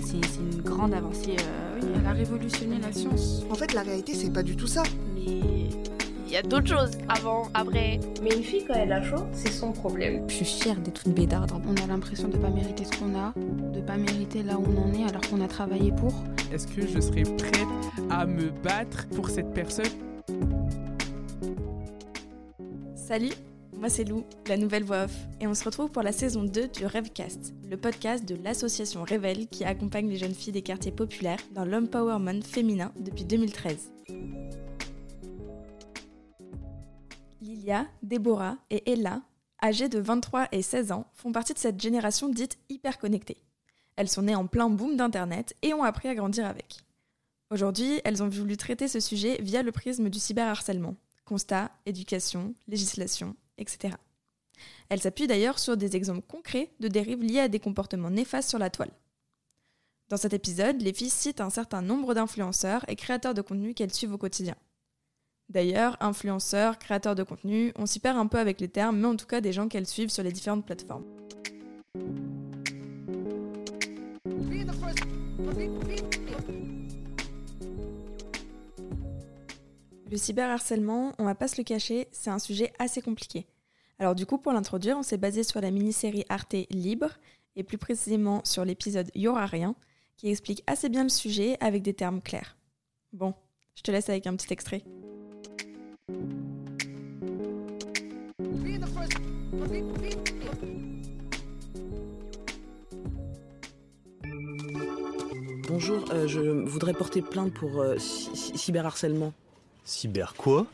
C'est une grande avancée. Euh, oui, elle a révolutionné la science. En fait, la réalité, c'est pas du tout ça. Mais il y a d'autres choses avant, après. Mais une fille, quand elle a chaud, c'est son problème. Je suis fière d'être une bédarde. On a l'impression de pas mériter ce qu'on a, de pas mériter là où on en est alors qu'on a travaillé pour. Est-ce que je serais prête à me battre pour cette personne? Salut moi c'est Lou, la nouvelle voix off, et on se retrouve pour la saison 2 du Rêvecast, le podcast de l'association Révèle qui accompagne les jeunes filles des quartiers populaires dans l'empowerment féminin depuis 2013. Lilia, Déborah et Ella, âgées de 23 et 16 ans, font partie de cette génération dite hyper connectée. Elles sont nées en plein boom d'Internet et ont appris à grandir avec. Aujourd'hui, elles ont voulu traiter ce sujet via le prisme du cyberharcèlement. Constat, éducation, législation, etc. Elle s'appuie d'ailleurs sur des exemples concrets de dérives liées à des comportements néfastes sur la toile. Dans cet épisode, les filles citent un certain nombre d'influenceurs et créateurs de contenu qu'elles suivent au quotidien. D'ailleurs, influenceurs, créateurs de contenu, on s'y perd un peu avec les termes, mais en tout cas des gens qu'elles suivent sur les différentes plateformes. Le cyberharcèlement, on va pas se le cacher, c'est un sujet assez compliqué. Alors du coup, pour l'introduire, on s'est basé sur la mini-série Arte Libre, et plus précisément sur l'épisode Y'aura rien, qui explique assez bien le sujet avec des termes clairs. Bon, je te laisse avec un petit extrait. Bonjour, euh, je voudrais porter plainte pour euh, cyberharcèlement. Cyber quoi?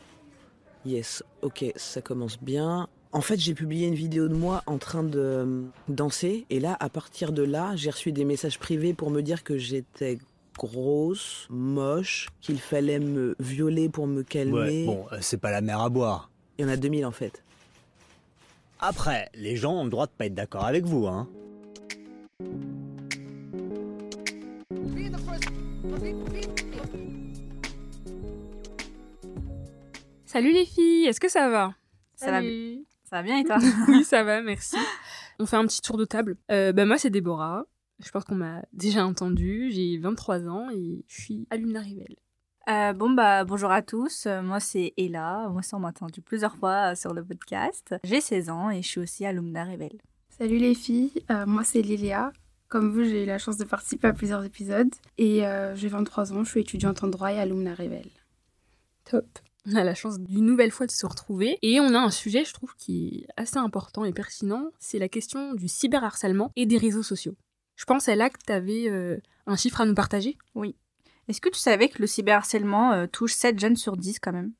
Yes, ok, ça commence bien. En fait, j'ai publié une vidéo de moi en train de euh, danser, et là, à partir de là, j'ai reçu des messages privés pour me dire que j'étais grosse, moche, qu'il fallait me violer pour me calmer. Ouais, bon, euh, c'est pas la mer à boire. Il y en a 2000 en fait. Après, les gens ont le droit de pas être d'accord avec vous, hein. Salut les filles, est-ce que ça va? Ça va, ça va bien et toi? Oui, ça va, merci. On fait un petit tour de table. Euh, bah, moi, c'est Déborah. Je pense qu'on m'a déjà entendu. J'ai 23 ans et je suis alumna Rivel. Euh, bon, bah, bonjour à tous. Euh, moi, c'est Ella. Moi, ça, on m'a entendu plusieurs fois sur le podcast. J'ai 16 ans et je suis aussi alumna Rivel. Salut les filles. moi, c'est Lilia. Comme vous, j'ai eu la chance de participer à plusieurs épisodes. Et j'ai 23 ans. Je suis étudiante en droit et alumna Rivel. Top on a la chance d'une nouvelle fois de se retrouver. Et on a un sujet, je trouve, qui est assez important et pertinent. C'est la question du cyberharcèlement et des réseaux sociaux. Je pense, là que tu avais euh, un chiffre à nous partager? Oui. Est-ce que tu savais que le cyberharcèlement euh, touche 7 jeunes sur 10 quand même?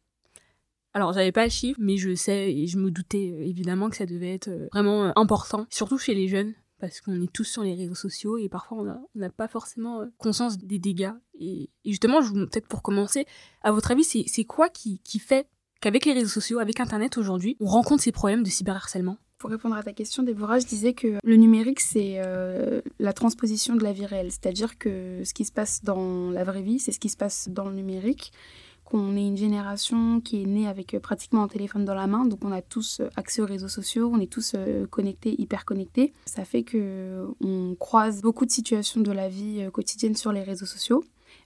Alors, j'avais pas le chiffre, mais je sais et je me doutais euh, évidemment que ça devait être vraiment important, surtout chez les jeunes, parce qu'on est tous sur les réseaux sociaux et parfois on n'a pas forcément euh, conscience des dégâts. Et, justement, peut-être pour commencer, à votre avis, c'est quoi qui, fait qu'avec les réseaux sociaux, avec Internet aujourd'hui, on rencontre ces problèmes de cyberharcèlement? Pour répondre à ta question, Déborah, je disais que le numérique, c'est euh, la transposition de la vie réelle. C'est-à-dire que ce qui se passe dans la vraie vie, c'est ce qui se passe dans le numérique qu'on est une génération qui est née avec euh, pratiquement un téléphone dans la main, donc on a tous euh, accès aux réseaux sociaux, on est tous euh, connectés, hyper connectés. Ça fait que on croise beaucoup de situations de la vie quotidienne sur les réseaux sociaux.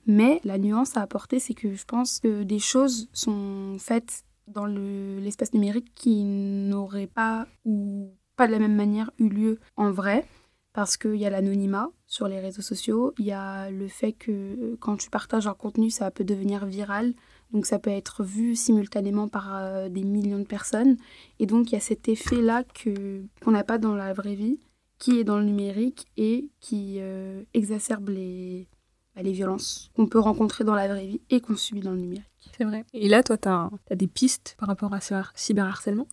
Mais la nuance à apporter, c'est que je pense que des choses sont faites dans l'espace numérique qui n'auraient pas ou pas de la même manière eu lieu en vrai. Parce qu'il y a l'anonymat sur les réseaux sociaux, il y a le fait que quand tu partages un contenu, ça peut devenir viral, donc ça peut être vu simultanément par euh, des millions de personnes. Et donc il y a cet effet-là que, qu'on n'a pas dans la vraie vie, qui est dans le numérique et qui euh, exacerbe les, bah, les violences qu'on peut rencontrer dans la vraie vie et qu'on subit dans le numérique. C'est vrai. Et là, toi, tu as, des pistes par rapport à ce cyberharcèlement?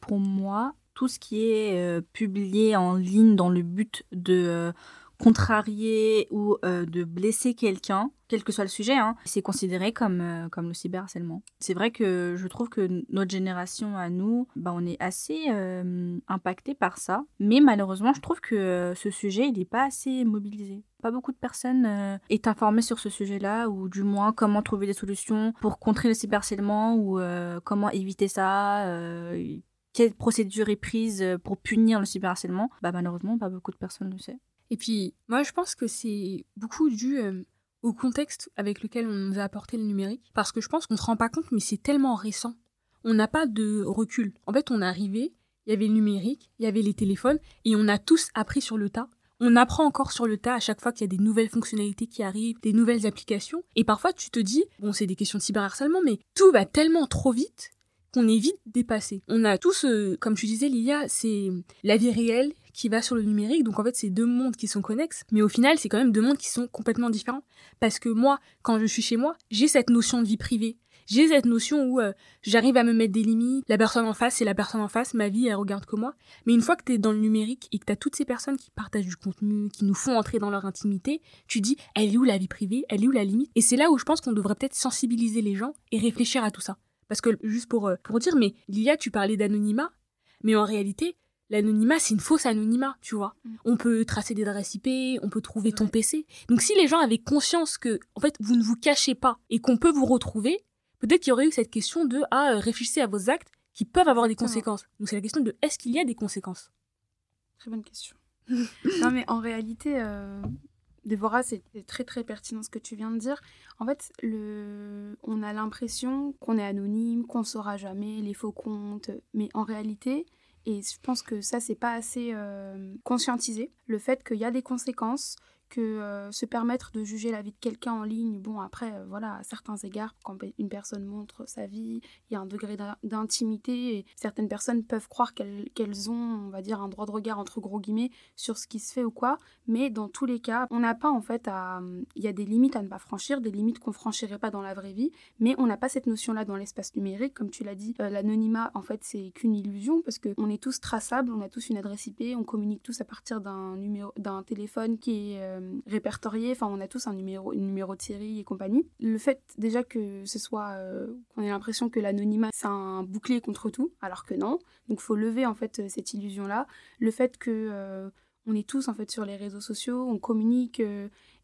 Pour moi, tout ce qui est euh, publié en ligne dans le but de contrarier ou euh, de blesser quelqu'un, quel que soit le sujet, hein, c'est considéré comme, euh, comme le cyberharcèlement. C'est vrai que je trouve que notre génération à nous, bah, on est assez euh, impacté par ça. Mais malheureusement, je trouve que ce sujet, il n'est pas assez mobilisé. Pas beaucoup de personnes est informées sur ce sujet-là, ou du moins comment trouver des solutions pour contrer le cyberharcèlement, ou comment éviter ça, quelle procédure est prise pour punir le cyberharcèlement. Bah, malheureusement, pas beaucoup de personnes le savent. Et puis, moi, je pense que c'est beaucoup dû euh, au contexte avec lequel on nous a apporté le numérique. Parce que je pense qu'on se rend pas compte, mais c'est tellement récent. On n'a pas de recul. En fait, on est arrivé, il y avait le numérique, il y avait les téléphones, et on a tous appris sur le tas. On apprend encore sur le tas à chaque fois qu'il y a des nouvelles fonctionnalités qui arrivent, des nouvelles applications. Et parfois, tu te dis, bon, c'est des questions de cyberharcèlement, mais tout va tellement trop vite qu'on est vite dépassé. On a tous, euh, comme tu disais, Lilia, c'est la vie réelle qui va sur le numérique. Donc en fait, c'est deux mondes qui sont connexes. Mais au final, c'est quand même deux mondes qui sont complètement différents. Parce que moi, quand je suis chez moi, j'ai cette notion de vie privée. J'ai cette notion où euh, j'arrive à me mettre des limites. La personne en face, c'est la personne en face. Ma vie, elle regarde que moi. Mais une fois que tu es dans le numérique et que tu as toutes ces personnes qui partagent du contenu, qui nous font entrer dans leur intimité, tu dis, elle est où la vie privée? Elle est où la limite? Et c'est là où je pense qu'on devrait peut-être sensibiliser les gens et réfléchir à tout ça. Parce que, juste pour, euh, pour dire, mais Lilia, tu parlais d'anonymat, mais en réalité, l'anonymat, c'est une fausse anonymat, tu vois. Mm. On peut tracer des adresses IP, on peut trouver ton PC. Donc si les gens avaient conscience que, en fait, vous ne vous cachez pas et qu'on peut vous retrouver, peut-être qu'il y aurait eu cette question de, ah, euh, réfléchissez à vos actes qui peuvent avoir des conséquences. Donc c'est la question de, est-ce qu'il y a des conséquences? Très bonne question. non, mais en réalité, euh, C'est c'est très très pertinent ce que tu viens de dire. En fait, le... on a l'impression qu'on est anonyme, qu'on saura jamais les faux comptes, mais en réalité, et je pense que ça, c'est pas assez euh, conscientisé, le fait qu'il y a des conséquences, que euh, se permettre de juger la vie de quelqu'un en ligne, bon, après, euh, voilà, à certains égards, quand une personne montre sa vie, il y a un degré d'in- d'intimité, et certaines personnes peuvent croire qu'elles ont, on va dire, un droit de regard, entre gros guillemets, sur ce qui se fait ou quoi, mais dans tous les cas, on n'a pas, en fait. Il y a des limites à ne pas franchir, des limites qu'on franchirait pas dans la vraie vie, mais on n'a pas cette notion-là dans l'espace numérique, comme tu l'as dit, euh, l'anonymat, en fait, c'est qu'une illusion, parce qu'on est tous traçables, on a tous une adresse IP, on communique tous à partir d'un numéro, d'un téléphone qui est euh, répertorié, enfin, on a tous un numéro, une numéro de série et compagnie. Le fait, déjà, que ce soit, euh, qu'on ait l'impression que l'anonymat, c'est un bouclier contre tout, alors que non, donc faut lever, en fait, euh, cette illusion-là. Le fait que... euh, on est tous en fait sur les réseaux sociaux, on communique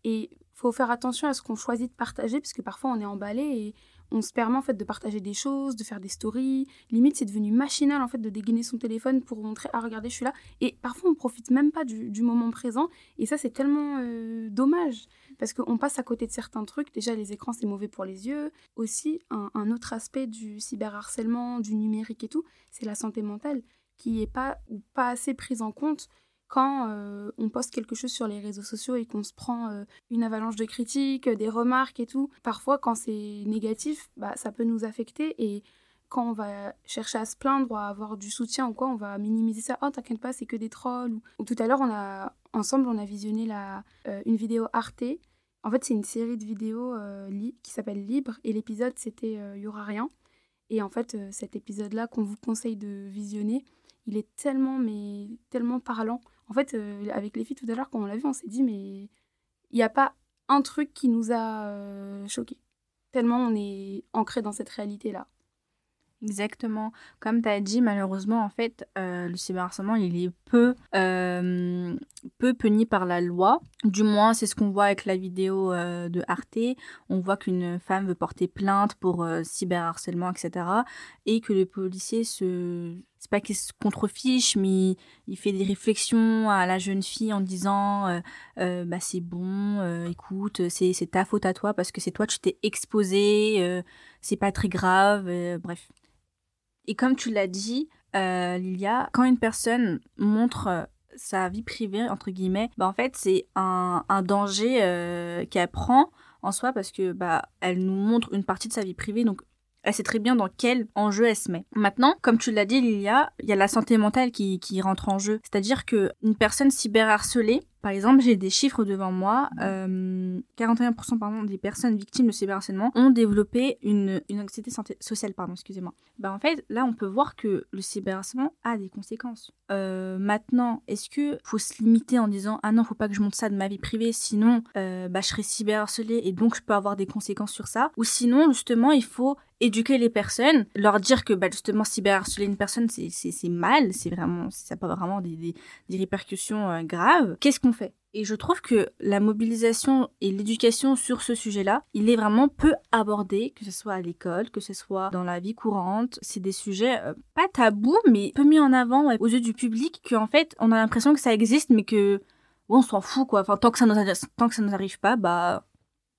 et faut faire attention à ce qu'on choisit de partager parce que parfois on est emballé et on se permet en fait de partager des choses, de faire des stories. Limite c'est devenu machinal en fait de dégainer son téléphone pour montrer ah regardez je suis là et parfois on profite même pas du, moment présent et ça c'est tellement euh, dommage parce qu'on passe à côté de certains trucs. Déjà les écrans c'est mauvais pour les yeux. Aussi un, un autre aspect du cyberharcèlement, du numérique et tout, c'est la santé mentale qui est pas ou pas assez prise en compte quand euh, on poste quelque chose sur les réseaux sociaux et qu'on se prend euh, une avalanche de critiques, euh, des remarques et tout, parfois quand c'est négatif, bah, ça peut nous affecter et quand on va chercher à se plaindre ou à avoir du soutien ou quoi, on va minimiser ça. Oh, t'inquiète pas, c'est que des trolls. Ou, ou tout à l'heure, on a ensemble, on a visionné la, une vidéo Arte. En fait, c'est une série de vidéos qui s'appelle Libre et l'épisode c'était euh, Y aura rien. Et en fait, cet épisode-là qu'on vous conseille de visionner, il est tellement, mais tellement parlant. En fait, euh, avec les filles tout à l'heure, quand on l'a vu, on s'est dit, mais il n'y a pas un truc qui nous a euh, choqués. Tellement on est ancré dans cette réalité-là. Exactement. Comme tu as dit, malheureusement, en fait, euh, le cyberharcèlement, il est peu, euh, peu puni par la loi. Du moins, c'est ce qu'on voit avec la vidéo de Arte. On voit qu'une femme veut porter plainte pour cyberharcèlement, etc. Et que le policier se... C'est pas qu'il se contrefiche, mais il fait des réflexions à la jeune fille en disant euh, euh, bah c'est bon, euh, écoute, c'est ta faute à toi parce que c'est toi tu t'es exposé, c'est pas très grave, bref. Et comme tu l'as dit, Lilia, quand une personne montre sa vie privée, entre guillemets, bah en fait, c'est un, un danger qu'elle prend en soi parce que bah elle nous montre une partie de sa vie privée, donc elle sait très bien dans quel enjeu elle se met. Maintenant, comme tu l'as dit, Lilia, il y a la santé mentale qui, rentre en jeu. C'est-à-dire que une personne cyberharcelée, par exemple, j'ai des chiffres devant moi, euh, 41% pardon, des personnes victimes de cyberharcèlement ont développé une, anxiété sociale. Pardon, excusez-moi. Bah, en fait, là, on peut voir que le cyberharcèlement a des conséquences. Euh, maintenant, est-ce que faut se limiter en disant ah non, faut pas que je monte ça de ma vie privée, sinon euh, bah, je serai cyberharcelée et donc je peux avoir des conséquences sur ça. Ou sinon, justement, il faut éduquer les personnes, leur dire que bah, justement cyberharceler une personne c'est mal, c'est vraiment ça peut avoir vraiment des, répercussions euh, graves. Qu'est-ce qu'on fait? Et je trouve que la mobilisation et l'éducation sur ce sujet-là, il est vraiment peu abordé, que ce soit à l'école, que ce soit dans la vie courante. C'est des sujets euh, pas tabous, mais peu mis en avant aux yeux du public, qu'en fait, on a l'impression que ça existe, mais que on s'en fout quoi. Enfin, tant que ça nous tant que ça nous arrive pas, bah,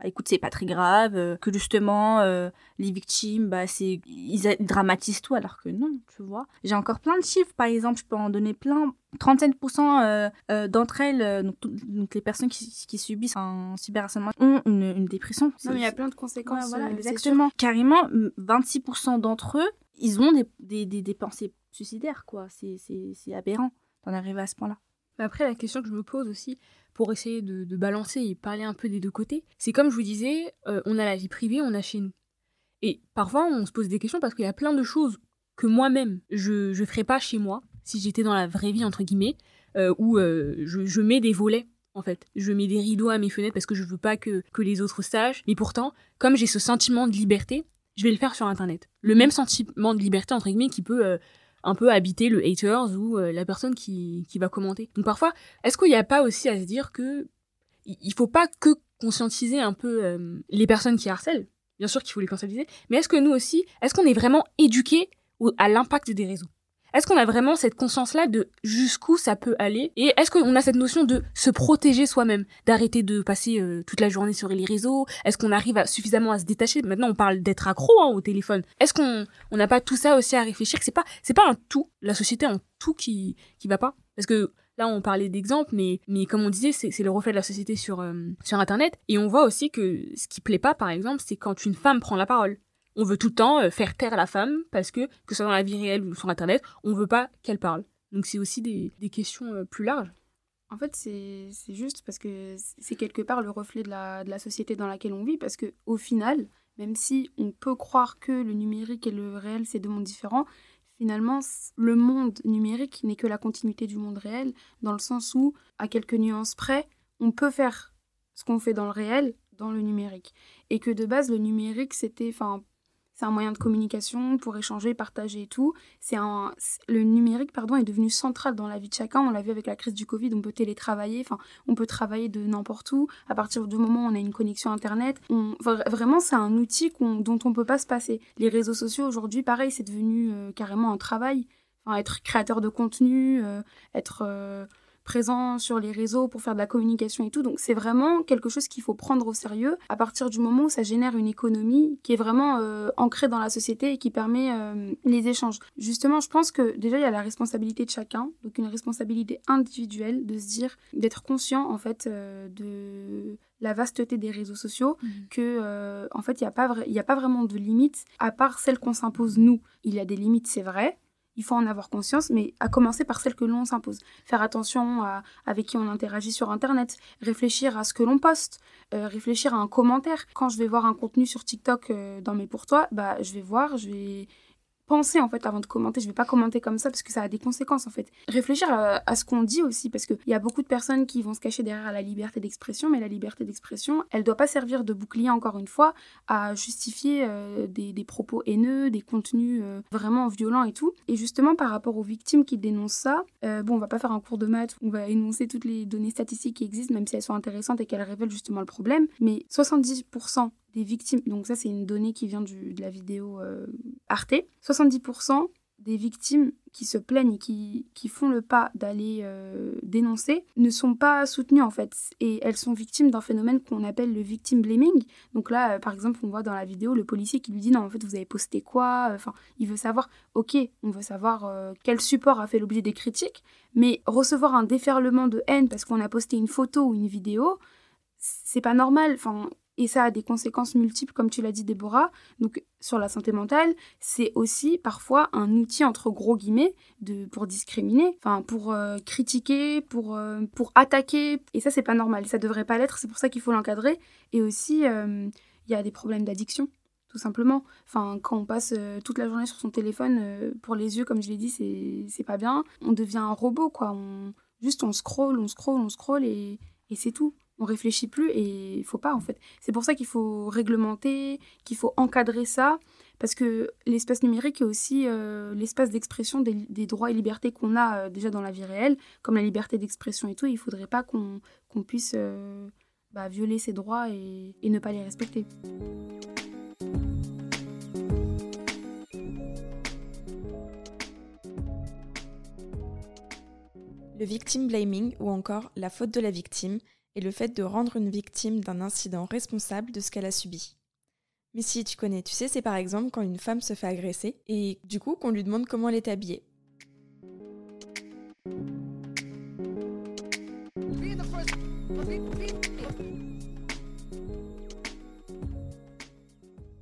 bah écoute, c'est pas très grave. euh, que justement, euh, les victimes, bah, c'est, ils, dramatisent tout, alors que non, tu vois. J'ai encore plein de chiffres, par exemple, je peux en donner plein. 37% euh, d'entre elles, donc, les personnes qui, qui subissent un cyberharcèlement, ont une, une dépression. Non, mais il y a plein de Ouais, conséquences. voilà, c'est sûr. exactement. Carrément, m- 26% d'entre eux, ils ont des, des, des, des pensées suicidaires, quoi. C'est aberrant d'en arriver à ce point-là. Mais Après, la question que je me pose aussi, pour essayer de, balancer et parler un peu des deux côtés, c'est comme je vous disais, euh, on a la vie privée, on a chez nous. Et parfois, on se pose des questions parce qu'il y a plein de choses que moi-même, je ne ferais pas chez moi, si j'étais dans la vraie vie, entre guillemets, euh, où euh, je, je mets des volets, en fait. Je mets des rideaux à mes fenêtres parce que je veux pas que, que les autres sachent. Mais pourtant, comme j'ai ce sentiment de liberté, je vais le faire sur Internet. Le même sentiment de liberté, entre guillemets, qui peut un peu habiter le haters ou euh, la personne qui, va commenter. Donc parfois, est-ce qu'il n'y a pas aussi à se dire que il faut pas que conscientiser un peu euh, les personnes qui harcèlent? Bien sûr qu'il faut les conscientiser, mais est-ce que nous aussi, est-ce qu'on est vraiment éduqués à l'impact des réseaux? Est-ce qu'on a vraiment cette conscience-là de jusqu'où ça peut aller Et est-ce qu'on a cette notion de se protéger soi-même, d'arrêter de passer euh, toute la journée sur les réseaux? Est-ce qu'on arrive à, suffisamment à se détacher? Maintenant, on parle d'être accro hein, au téléphone. Est-ce qu'on on n'a pas tout ça aussi à réfléchir? Que c'est pas c'est pas un tout, la société en tout qui qui va pas Parce que là, on parlait d'exemples, mais mais comme on disait, c'est le reflet de la société sur euh, sur Internet. Et on voit aussi que ce qui plaît pas, par exemple, c'est quand une femme prend la parole. On veut tout le temps euh, faire taire la femme parce que, que ce soit dans la vie réelle ou sur Internet, on veut pas qu'elle parle. Donc c'est aussi des, des questions euh, plus larges. En fait, c'est juste parce que c'est quelque part le reflet de la, de la société dans laquelle on vit. Parce que au final, même si on peut croire que le numérique et le réel, c'est deux mondes différents, finalement, le monde numérique n'est que la continuité du monde réel, dans le sens où, à quelques nuances près, on peut faire ce qu'on fait dans le réel dans le numérique. Et que de base, le numérique, c'était... c'est un moyen de communication pour échanger, partager et tout. C'est le numérique pardon, est devenu central dans la vie de chacun. On l'a vu avec la crise du Covid, on peut télétravailler, enfin, on peut travailler de n'importe où. À partir du moment où on a une connexion Internet, on, vra- vraiment, c'est un outil dont on peut pas se passer. Les réseaux sociaux, aujourd'hui, pareil, c'est devenu euh, carrément un travail. Enfin, être créateur de contenu, euh, être euh, présent sur les réseaux pour faire de la communication et tout. Donc c'est vraiment quelque chose qu'il faut prendre au sérieux à partir du moment où ça génère une économie qui est vraiment euh, ancrée dans la société et qui permet euh, les échanges. Justement, je pense que déjà il y a la responsabilité de chacun, donc une responsabilité individuelle de se dire, d'être conscient en fait euh, de la vasteté des réseaux sociaux, que euh, en fait il n'y a, pas il a pas vraiment de limites à part celles qu'on s'impose nous. Il y a des limites, c'est vrai, il faut en avoir conscience, mais à commencer par celles que l'on s'impose. Faire attention à avec qui on interagit sur Internet, réfléchir à ce que l'on poste, euh, réfléchir à un commentaire. Quand je vais voir un contenu sur TikTok euh, dans mes pour toi, bah, je vais voir, je vais penser en fait avant de commenter. Je vais pas commenter comme ça parce que ça a des conséquences en fait. Réfléchir à, ce qu'on dit aussi parce qu'il y a beaucoup de personnes qui vont se cacher derrière la liberté d'expression, mais la liberté d'expression, elle doit pas servir de bouclier encore une fois à justifier euh, des, des propos haineux, des contenus euh, vraiment violents et tout. Et justement par rapport aux victimes qui dénoncent ça, euh, bon on va pas faire un cours de maths, on va énoncer toutes les données statistiques qui existent même si elles sont intéressantes et qu'elles révèlent justement le problème, mais 70% des victimes, donc ça c'est une donnée qui vient de la vidéo euh, Arte, 70% des victimes qui se plaignent et qui, font le pas d'aller euh, dénoncer ne sont pas soutenues en fait. Et elles sont victimes d'un phénomène qu'on appelle le victim blaming. Donc là, euh, par exemple, on voit dans la vidéo le policier qui lui dit non, en fait, vous avez posté quoi? Enfin, il veut savoir, ok, on veut savoir quel support a fait l'objet des critiques, mais recevoir un déferlement de haine parce qu'on a posté une photo ou une vidéo, c'est pas normal. Enfin, et ça a des conséquences multiples, comme tu l'as dit, Déborah. Donc, sur la santé mentale, c'est aussi parfois un outil, entre gros guillemets, de, pour discriminer, enfin, pour euh, critiquer, pour, euh, pour attaquer. Et ça, c'est pas normal. Ça devrait pas l'être. C'est pour ça qu'il faut l'encadrer. Et aussi, euh, il y a des problèmes d'addiction. Tout simplement. Enfin, quand on passe euh, toute la journée sur son téléphone, euh, pour les yeux, comme je l'ai dit, c'est pas bien. On devient un robot, quoi. Juste, on scroll, on scroll, on scroll et, et c'est tout on réfléchit plus et il faut pas en fait. C'est pour ça qu'il faut réglementer, qu'il faut encadrer ça, parce que l'espace numérique est aussi euh, l'espace d'expression des, droits et libertés qu'on a euh, déjà dans la vie réelle, comme la liberté d'expression et tout. Il faudrait pas qu'on puisse euh, bah, violer ces droits et, et ne pas les respecter. Le victim blaming ou encore la faute de la victime et le fait de rendre une victime d'un incident responsable de ce qu'elle a subi. Mais si tu connais, tu sais, c'est par exemple quand une femme se fait agresser et du coup qu'on lui demande comment elle est habillée.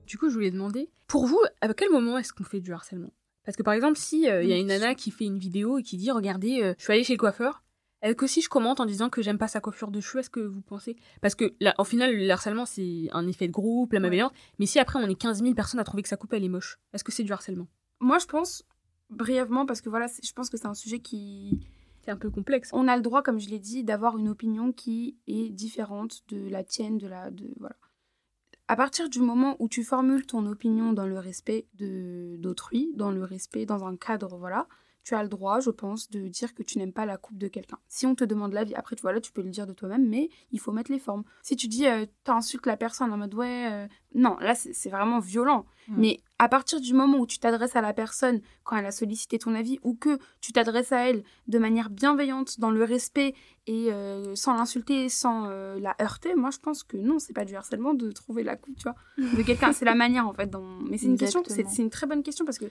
Du coup, je voulais demander, pour vous, à quel moment est-ce qu'on fait du harcèlement? Parce que par exemple, si euh, il y a une nana qui fait une vidéo et qui dit, regardez, euh, je suis allée chez le coiffeur, que si je commente en disant que j'aime pas sa coiffure de cheveux, est-ce que vous pensez? Parce que là, au final, le harcèlement, c'est un effet de groupe, la malveillance. Mais si après, on est 15 000 personnes à trouver que sa coupe, elle est moche, est-ce que c'est du harcèlement? Moi, je pense, brièvement, parce que voilà, je pense que c'est un sujet qui. C'est un peu complexe. On a le droit, comme je l'ai dit, d'avoir une opinion qui est différente de la tienne, de la. De, voilà. À partir du moment où tu formules ton opinion dans le respect de d'autrui, dans le respect, dans un cadre, voilà, tu as le droit, je pense, de dire que tu n'aimes pas la coupe de quelqu'un. Si on te demande l'avis, après, tu vois, là, tu peux le dire de toi-même, mais il faut mettre les formes. Si tu dis, euh, t'insultes la personne en mode, ouais, euh, non, là, c'est vraiment violent. Mm. Mais à partir du moment où tu t'adresses à la personne quand elle a sollicité ton avis, ou que tu t'adresses à elle de manière bienveillante, dans le respect, et euh, sans l'insulter, sans euh, la heurter, moi, je pense que non, c'est pas du harcèlement de trouver la coupe, tu vois, de quelqu'un. c'est la manière, en fait. Dans... Mais c'est une question, c'est une très bonne question parce que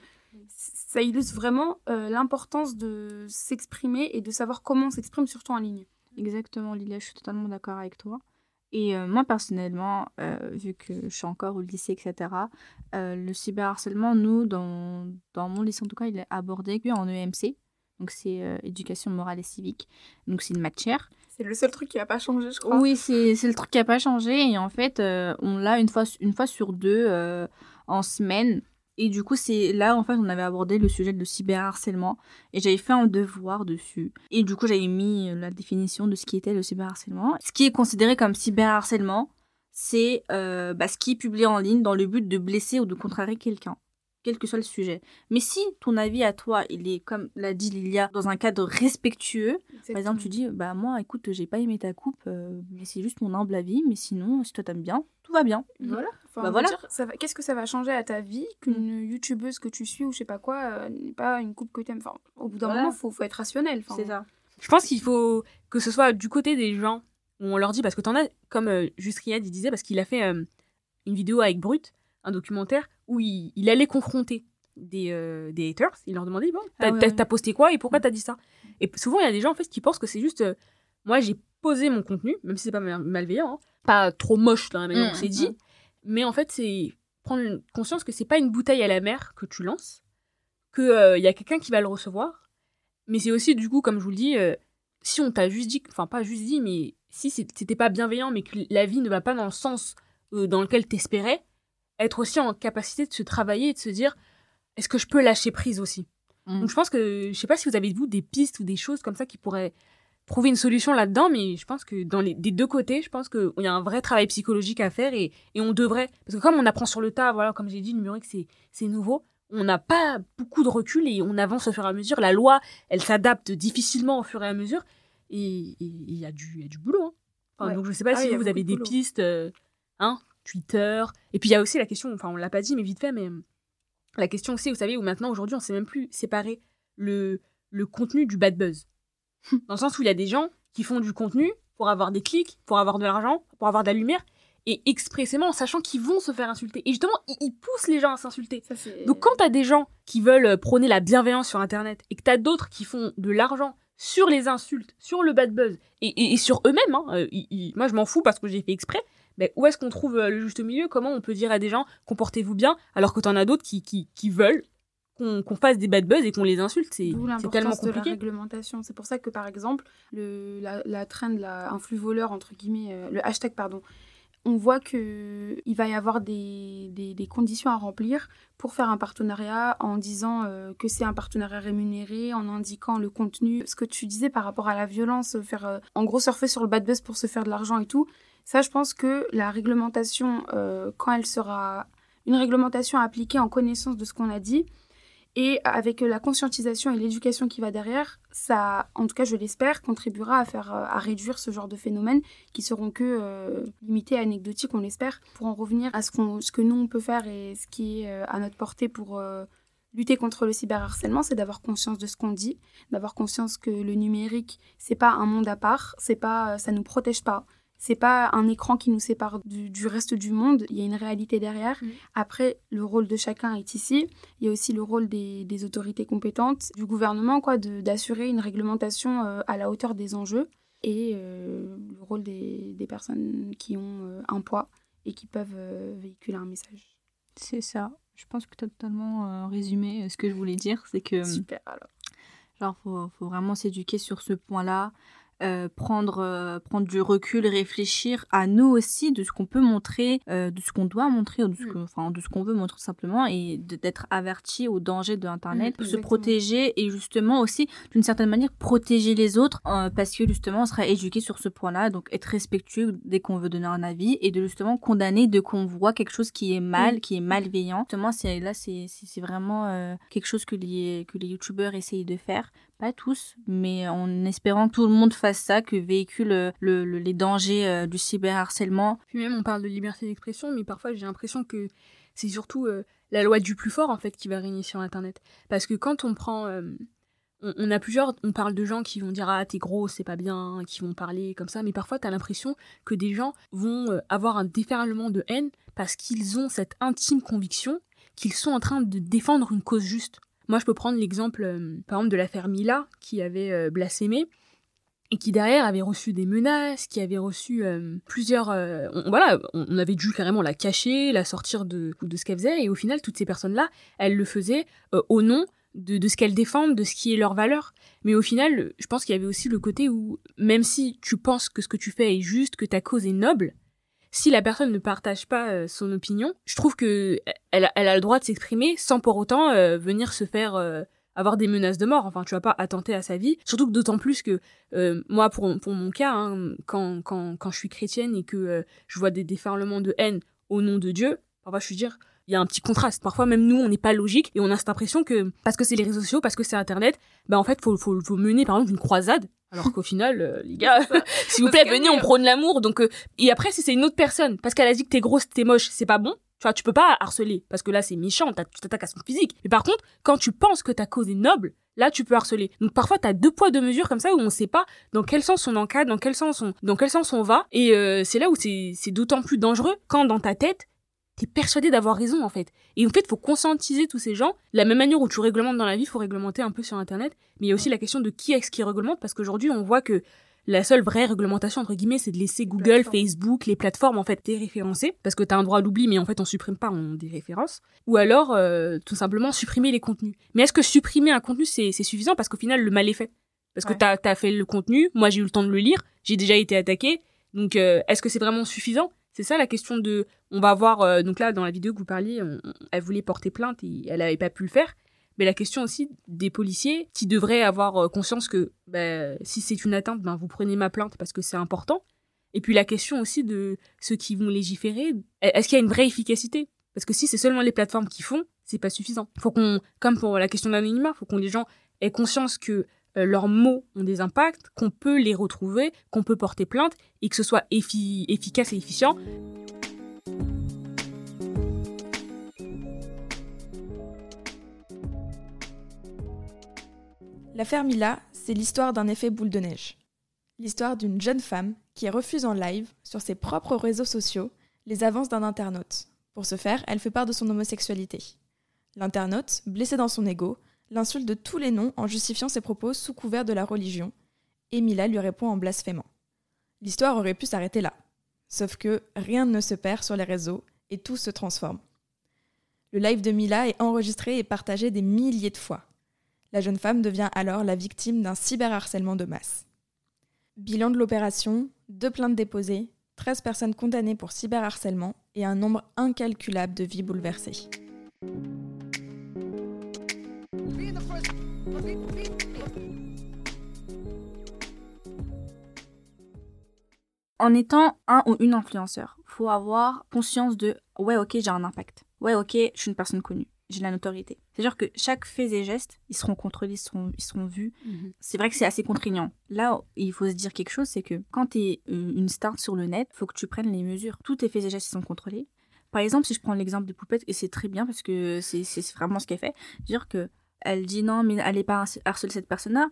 ça illustre vraiment euh, l'importance de s'exprimer et de savoir comment on s'exprime, surtout en ligne. Exactement, Lilia, je suis totalement d'accord avec toi. Et euh, moi, personnellement, euh, vu que je suis encore au lycée, etc., euh, le cyberharcèlement, nous, dans, dans mon lycée en tout cas, il est abordé en EMC. Donc, c'est euh, éducation morale et civique. Donc, c'est une matière. C'est le seul truc qui n'a pas changé, je crois. Oui, c'est c'est le truc qui n'a pas changé. Et en fait, on l'a une fois, une fois sur deux en semaine. Et du coup, c'est là, en fait, on avait abordé le sujet de cyberharcèlement. Et j'avais fait un devoir dessus. Et du coup, j'avais mis euh, la définition de ce qui était le cyberharcèlement. Ce qui est considéré comme cyberharcèlement, c'est euh, bah, ce qui est publié en ligne dans le but de blesser ou de contrarier quelqu'un quel que soit le sujet. Mais si ton avis à toi, il est, comme l'a dit Lilia, dans un cadre respectueux, par exemple, tu dis, bah moi, écoute, j'ai pas aimé ta coupe, euh, mais c'est juste mon humble avis, mais sinon, si toi t'aimes bien, tout va bien. Voilà. Enfin, Bah voilà. va Qu'est-ce que ça va changer à ta vie qu'une youtubeuse que tu suis ou je sais pas quoi euh, n'ait pas une coupe que t'aimes? Enfin, au bout d'un Voilà. moment, faut, faut être rationnel. Enfin, C'est ça. Je pense qu'il faut que ce soit du côté des gens où on leur dit, parce que t'en as, comme euh, il disait, parce qu'il a fait euh, une vidéo avec Brut, un documentaire, où il, il allait confronter des, euh, des haters, il leur demandait, bon, t'as Ah ouais, t'as- ouais. posté quoi et pourquoi t'as dit ça? Et souvent, il y a des gens, en fait, qui pensent que c'est juste, euh, moi, j'ai posé mon contenu, même si c'est pas mal- malveillant, hein, pas trop moche dans la manière dont c'est mm, dit, mm. mais en fait, c'est prendre conscience que c'est pas une bouteille à la mer que tu lances, qu'il y a quelqu'un qui va le recevoir, mais c'est aussi, du coup, comme je vous le dis, euh, si on t'a juste dit, enfin pas juste dit, mais si c'était pas bienveillant, mais que la vie ne va pas dans le sens euh, dans lequel t'espérais, être aussi en capacité de se travailler et de se dire, est-ce que je peux lâcher prise aussi? Mm. Donc je pense que, je sais pas si vous avez vous des pistes ou des choses comme ça qui pourraient trouver une solution là-dedans, mais je pense que dans les des deux côtés, je pense qu'il y a un vrai travail psychologique à faire et, et on devrait, parce que comme on apprend sur le tas, voilà, comme j'ai dit, le numérique c'est c'est nouveau, on n'a pas beaucoup de recul et on avance au fur et à mesure. La loi, elle s'adapte difficilement au fur et à mesure et il y a du il y a du boulot. hein. Enfin, Ouais. Donc je sais pas Ah si vous avez de des boulot. pistes, euh, hein, Twitter. Et puis il y a aussi la question, enfin on l'a pas dit mais vite fait, mais euh, la question aussi, vous savez, où maintenant aujourd'hui on sait même plus séparer le le contenu du bad buzz. Dans le sens où il y a des gens qui font du contenu pour avoir des clics, pour avoir de l'argent, pour avoir de la lumière, et expressément en sachant qu'ils vont se faire insulter. Et justement, ils, ils poussent les gens à s'insulter. Donc quand t'as des gens qui veulent euh, prôner la bienveillance sur Internet, et que t'as d'autres qui font de l'argent sur les insultes, sur le bad buzz, et, et- et sur eux-mêmes, hein, euh, ils- ils- moi je m'en fous parce que j'ai fait exprès, mais où est-ce qu'on trouve euh, le juste milieu? Comment on peut dire à des gens comportez-vous bien, alors que t'en as d'autres qui, qui, qui veulent qu'on fasse des bad buzz et qu'on les insulte? C'est tellement de la compliqué. réglementation. C'est pour ça que, par exemple, le, la, la, un flux voleur, entre guillemets, euh, le hashtag, pardon, on voit que il va y avoir des, des, conditions à remplir pour faire un partenariat en disant euh, que c'est un partenariat rémunéré, en indiquant le contenu. Ce que tu disais par rapport à la violence, euh, faire euh, en gros surfer sur le bad buzz pour se faire de l'argent et tout, ça, je pense que la réglementation, quand elle sera une réglementation appliquée en connaissance de ce qu'on a dit, et avec la conscientisation et l'éducation qui va derrière, ça, en tout cas je l'espère, contribuera à faire euh, à réduire ce genre de phénomènes qui seront que euh, limités, anecdotiques, on l'espère, pour en revenir à ce, ce que nous on peut faire et ce qui est euh, à notre portée pour euh, lutter contre le cyberharcèlement, c'est d'avoir conscience de ce qu'on dit, d'avoir conscience que le numérique, c'est pas un monde à part, c'est pas, ça nous protège pas. C'est pas un écran qui nous sépare du, reste du monde, il y a une réalité derrière. Mm. Après, le rôle de chacun est ici. Il y a aussi le rôle des, des autorités compétentes, du gouvernement, quoi, d'assurer une réglementation euh, à la hauteur des enjeux et euh, le rôle des, des personnes qui ont euh, un poids et qui peuvent véhiculer un message. C'est ça. Je pense que tu as totalement résumé ce que je voulais dire. C'est que, Super alors. genre, faut, faut vraiment s'éduquer sur ce point-là. Euh, prendre, euh, prendre du recul, réfléchir à nous aussi de ce qu'on peut montrer, euh, de ce qu'on doit montrer, ou de ce enfin, ce qu'on veut montrer simplement, et d'être averti au danger de Internet, Mm, pour se protéger et justement aussi, d'une certaine manière, protéger les autres, euh, parce que justement, on sera éduqué sur ce point-là, donc être respectueux dès qu'on veut donner un avis, et de justement condamner dès qu'on voit quelque chose qui est mal, qui est malveillant. Justement, c'est là, c'est vraiment euh, quelque chose que les, que les youtubeurs essayent de faire pas tous, mais en espérant que tout le monde fasse ça, que véhicule euh, le, le- les dangers euh, du cyberharcèlement. Puis même, on parle de liberté d'expression, mais parfois j'ai l'impression que c'est surtout euh, la loi du plus fort en fait qui va régner sur Internet. Parce que quand on prend, on, a plusieurs, on parle de gens qui vont dire ah t'es gros, c'est pas bien, qui vont parler comme ça, mais parfois t'as l'impression que des gens vont avoir un déferlement de haine parce qu'ils ont cette intime conviction qu'ils sont en train de défendre une cause juste. Moi, je peux prendre l'exemple, euh, par exemple, de l'affaire Mila, qui avait euh, blasphémé, et qui derrière avait reçu des menaces, qui avait reçu euh, plusieurs... on, voilà, on avait dû carrément la cacher, la sortir de, de ce qu'elle faisait, et au final, toutes ces personnes-là, elles le faisaient au nom de, de ce qu'elles défendent, de ce qui est leur valeur. Mais au final, je pense qu'il y avait aussi le côté où, même si tu penses que ce que tu fais est juste, que ta cause est noble, si la personne ne partage pas euh, son opinion, je trouve que elle, a- elle a le droit de s'exprimer sans pour autant euh, venir se faire euh, avoir des menaces de mort. Enfin, tu vas pas attenter à sa vie. Surtout que d'autant plus que euh, moi, pour, pour mon cas, hein, quand, quand, quand je suis chrétienne et que euh, je vois des déferlements de haine au nom de Dieu, parfois je suis dire, il y a un petit contraste. Parfois, même nous, on n'est pas logique et on a cette impression que parce que c'est les réseaux sociaux, parce que c'est Internet, bah en fait, faut, faut, faut mener par exemple une croisade. Alors qu'au final, euh, les gars, s'il vous plaît, venez, on prône l'amour. Donc, euh, et après, si c'est une autre personne, parce qu'elle a dit que t'es grosse, t'es moche, c'est pas bon. Tu vois, tu peux pas harceler, parce que là, c'est méchant, tu t'attaques à son physique. Mais par contre, quand tu penses que ta cause est noble, là, tu peux harceler. Donc parfois, t'as deux poids, deux mesures comme ça, où on sait pas dans quel sens on encadre, dans quel sens on, dans quel sens on va. Et euh, c'est là où c'est c'est d'autant plus dangereux quand dans ta tête, t'es persuadé d'avoir raison, en fait. Et en fait, faut conscientiser tous ces gens. De la même manière où tu réglementes dans la vie, faut réglementer un peu sur Internet. Mais il y a aussi la question de qui est-ce qui réglemente, parce qu'aujourd'hui, on voit que la seule vraie réglementation, entre guillemets, c'est de laisser Google, Facebook, les plateformes, en fait, déréférencer, parce que t'as un droit à l'oubli, mais en fait, on supprime pas, on déréférence. Ou alors, euh, tout simplement, supprimer les contenus. Mais est-ce que supprimer un contenu, c'est suffisant? Parce qu'au final, le mal est fait. Parce que t'as as fait le contenu, moi, j'ai eu le temps de le lire, j'ai déjà été attaqué, donc euh, est-ce que c'est vraiment suffisant? C'est ça la question de... On va voir, euh, donc là, dans la vidéo que vous parliez, elle voulait porter plainte et elle avait pas pu le faire. Mais la question aussi des policiers qui devraient avoir euh, conscience que bah, si c'est une atteinte, ben, vous prenez ma plainte parce que c'est important. Et puis la question aussi de ceux qui vont légiférer, est-ce qu'il y a une vraie efficacité? Parce que si c'est seulement les plateformes qui font, c'est pas suffisant. Faut qu'on, comme pour la question d'anonymat, faut qu'on les gens aient conscience que leurs mots ont des impacts, qu'on peut les retrouver, qu'on peut porter plainte et que ce soit effi- efficace et efficient. L'affaire Mila, c'est l'histoire d'un effet boule de neige. L'histoire d'une jeune femme qui refuse en live, sur ses propres réseaux sociaux, les avances d'un internaute. Pour ce faire, elle fait part de son homosexualité. L'internaute, blessé dans son ego, l'insulte de tous les noms en justifiant ses propos sous couvert de la religion, et Mila lui répond en blasphémant. L'histoire aurait pu s'arrêter là. Sauf que rien ne se perd sur les réseaux et tout se transforme. Le live de Mila est enregistré et partagé des milliers de fois. La jeune femme devient alors la victime d'un cyberharcèlement de masse. Bilan de l'opération, deux plaintes déposées, 13 personnes condamnées pour cyberharcèlement et un nombre incalculable de vies bouleversées. En étant un ou une influenceur, faut avoir conscience de ouais ok j'ai un impact, ouais ok je suis une personne connue, j'ai la notoriété. C'est-à-dire que chaque fait et geste, ils seront contrôlés, ils seront, ils seront vus. C'est vrai que c'est assez contraignant. Là, il faut se dire quelque chose, c'est que quand tu es une star sur le net, faut que tu prennes les mesures. Tous tes faits et gestes ils sont contrôlés. Par exemple, si je prends l'exemple de Poupette, et c'est très bien parce que c'est c'est vraiment ce qu'elle fait, dire que elle dit non, mais elle n'est pas harceler cette personne-là,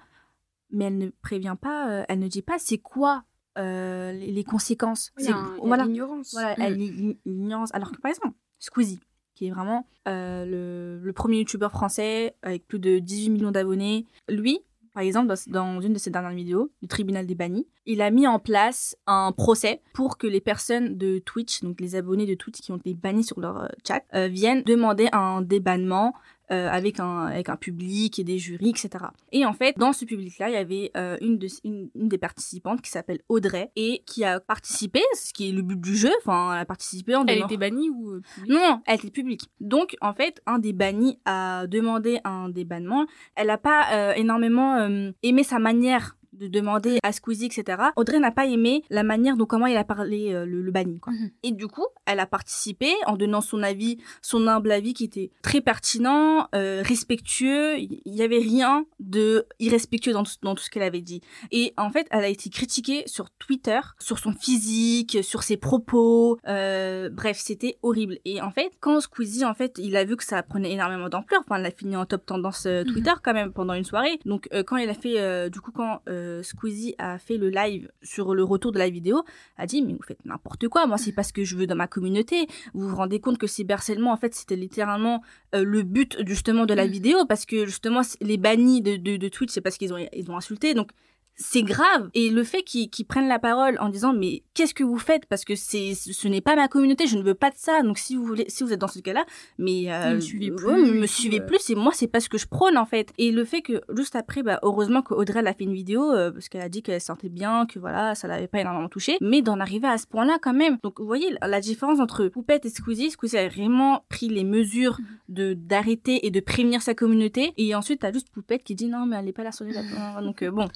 mais elle ne prévient pas, euh, elle ne dit pas c'est quoi euh, les, conséquences. C'est- voilà, l'ignorance. voilà, Mm. l'ignorance. Alors que par exemple, Squeezie, qui est vraiment euh, le, le premier youtubeur français avec plus de 18 millions d'abonnés, lui, par exemple, dans, dans une de ses dernières vidéos, du tribunal des bannis, il a mis en place un procès pour que les personnes de Twitch, donc les abonnés de Twitch qui ont été bannis sur leur chat, viennent demander un débannement euh, avec, un, avec un public et des jurys, etc. Et en fait, dans ce public-là, il y avait euh, une, de, une, une des participantes qui s'appelle Audrey et qui a participé, ce qui est le but du jeu, enfin, elle a participé en Elle était bannie ou euh, non, elle était publique. Donc, en fait, un des bannis a demandé un débannement. Elle n'a pas euh, énormément euh, aimé sa manière de demander à Squeezie, etc. Audrey n'a pas aimé la manière dont comment il a parlé euh, le, le banni. Quoi. Mhm. Et du coup, elle a participé en donnant son avis, son humble avis qui était très pertinent, euh, respectueux. Il y avait rien de irrespectueux dans tout, dans tout ce qu'elle avait dit. Et en fait, elle a été critiquée sur Twitter, sur son physique, sur ses propos. euh, bref, c'était horrible. Et en fait, quand Squeezie, en fait, il a vu que ça prenait énormément d'ampleur. Enfin, elle a fini en top tendance euh, Twitter quand même pendant une soirée. Donc, euh, quand il a fait, euh, du coup, quand euh, Squeezie a fait le live sur le retour de la vidéo, a dit mais vous faites n'importe quoi. Moi, c'est pas ce que je veux dans ma communauté. Vous vous rendez compte que cyberharcèlement, en fait, c'était littéralement euh, le but justement de la vidéo parce que justement les bannis de, de, de Twitch, c'est parce qu'ils ont ils ont insulté. Donc c'est grave. Et le fait qu'ils qu'ils prennent la parole en disant mais qu'est-ce que vous faites? Parce que c'est ce n'est pas ma communauté, je ne veux pas de ça. Donc si vous voulez, si vous êtes dans ce cas-là, mais euh, me suivez ouais, plus, me et suivez euh. plus. Et moi c'est pas ce que je prône en fait. Et le fait que juste après, bah heureusement qu'Audrey a fait une vidéo euh, parce qu'elle a dit qu'elle se sentait bien, que voilà ça l'avait pas énormément touché, mais d'en arriver à ce point-là quand même. Donc vous voyez la- différence entre Poupette et Squeezie. Squeezie a vraiment pris les mesures de d'arrêter et de prévenir sa communauté. Et ensuite t'as juste Poupette qui dit non mais elle est pas là sur les. Donc euh, bon.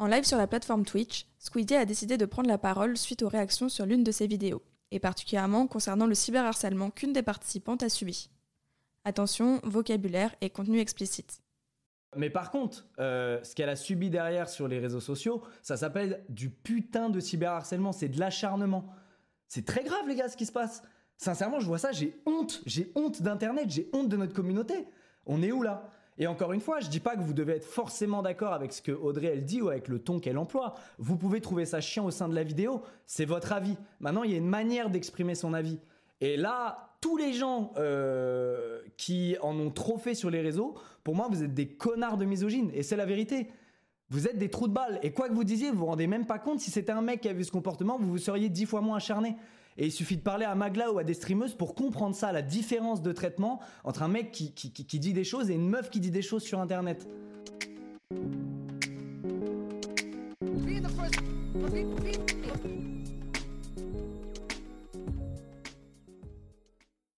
En live sur la plateforme Twitch, Squeezie a décidé de prendre la parole suite aux réactions sur l'une de ses vidéos, et particulièrement concernant le cyberharcèlement qu'une des participantes a subi. Attention, vocabulaire et contenu explicite. Mais par contre, euh, ce qu'elle a subi derrière sur les réseaux sociaux, ça s'appelle du putain de cyberharcèlement, c'est de l'acharnement. C'est très grave les gars ce qui se passe. Sincèrement, je vois ça, j'ai honte, j'ai honte d'internet, j'ai honte de notre communauté. On est où là? Et encore une fois, je dis pas que vous devez être forcément d'accord avec ce que Audrey elle dit ou avec le ton qu'elle emploie. Vous pouvez trouver ça chiant au sein de la vidéo, c'est votre avis. Maintenant, il y a une manière d'exprimer son avis. Et là, tous les gens euh, qui en ont trop fait sur les réseaux, pour moi, vous êtes des connards de misogynes. Et c'est la vérité. Vous êtes des trous de balles. Et quoi que vous disiez, vous vous rendez même pas compte. Si c'était un mec qui avait ce comportement, vous vous seriez dix fois moins acharné. Et il suffit de parler à Magla ou à des streameuses pour comprendre ça, la différence de traitement entre un mec qui, qui- qui- qui dit des choses et une meuf qui dit des choses sur Internet.